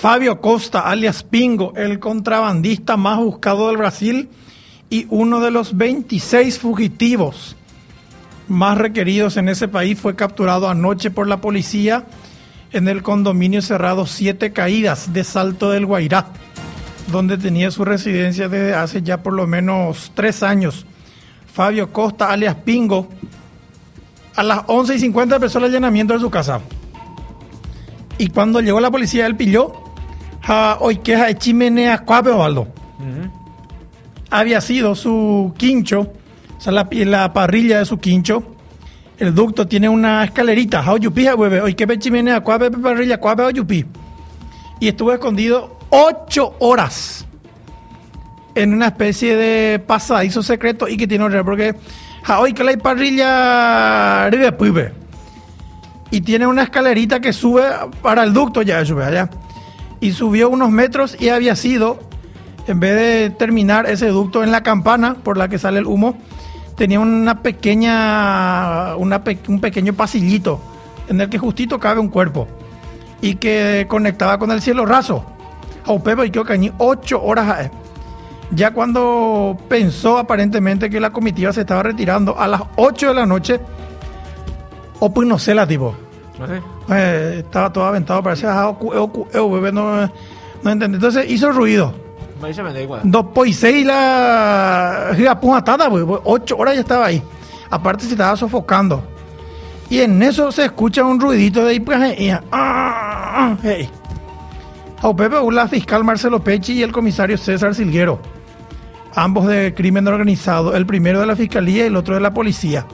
Fabio Costa, alias Pingo, el contrabandista más buscado del Brasil y uno de los 26 fugitivos más requeridos en ese país, fue capturado anoche por la policía en el condominio cerrado Siete Caídas de Salto del Guairá, donde tenía su residencia desde hace ya por lo menos tres años. Fabio Costa, alias Pingo, a las 11 y 50 empezó el allanamiento de su casa. Y cuando llegó la policía, él pilló a hoy queja de chimenea Cuape Osvaldo. Había sido su quincho, o sea, la, la parrilla de su quincho. El ducto tiene una escalerita. Pee, hueve. Que chimenea Cuape parrilla you pee. Y estuvo escondido ocho horas en una especie de pasadizo secreto y que tiene horror porque hoy que la parrilla arriba y tiene una escalerita que sube para el ducto ya sube allá y subió unos metros y había sido en vez de terminar ese ducto en la campana por la que sale el humo tenía una pequeña una un pequeño pasillito en el que justito cabe un cuerpo y que conectaba con el cielo raso a Pepe y cañí ocho horas ya cuando pensó aparentemente que la comitiva se estaba retirando a las 8 de la noche, o pues no sé la tipo. Eh, estaba todo aventado, parecía ah, no, no entendí. Entonces hizo ruido. Dos pues seis la atada, pues, ocho horas ya estaba ahí. Aparte se estaba sofocando. Y en eso se escucha un ruidito de ahí, pues, y, ah, ah, hey. Pepe, la fiscal Marcelo Pechi y el comisario César Silguero ambos de crimen organizado, el primero de la fiscalía y el otro de la policía.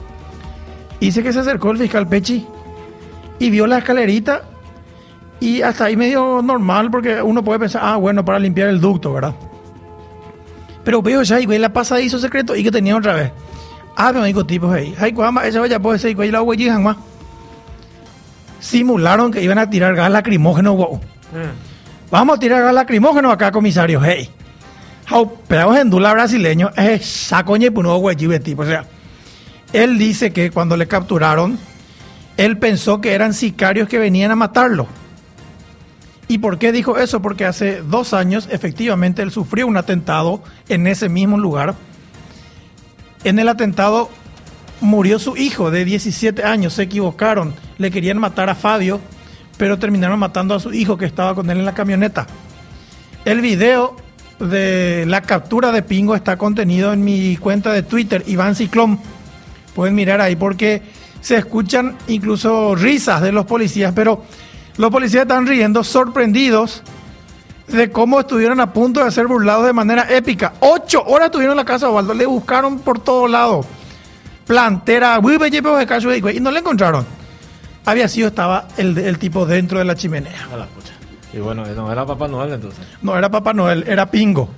Dice que se acercó el fiscal Pechi y vio la escalerita y hasta ahí medio normal porque uno puede pensar, ah, bueno, para limpiar el ducto, ¿verdad? Pero veo ya y ve la pasadizo secreto y que tenía otra vez. Ah, me dijo tipo, hey, ay, esa vaya puede ser, y la más. Simularon que iban a tirar gas lacrimógeno, wow. Mm. Vamos a tirar gas lacrimógeno acá, comisario, hey pero en Dula brasileño es sacoñe y tipo. O sea, él dice que cuando le capturaron, él pensó que eran sicarios que venían a matarlo. ¿Y por qué dijo eso? Porque hace dos años, efectivamente, él sufrió un atentado en ese mismo lugar. En el atentado murió su hijo de 17 años, se equivocaron, le querían matar a Fabio, pero terminaron matando a su hijo que estaba con él en la camioneta. El video de la captura de Pingo está contenido en mi cuenta de Twitter, Iván Ciclón. Pueden mirar ahí porque se escuchan incluso risas de los policías, pero los policías están riendo sorprendidos de cómo estuvieron a punto de ser burlados de manera épica. Ocho horas estuvieron en la casa de Osvaldo, le buscaron por todos lados. Plantera, y no le encontraron. Había sido, estaba el, el tipo dentro de la chimenea. Y bueno, no era Papá Noel entonces. No era Papá Noel, era Pingo.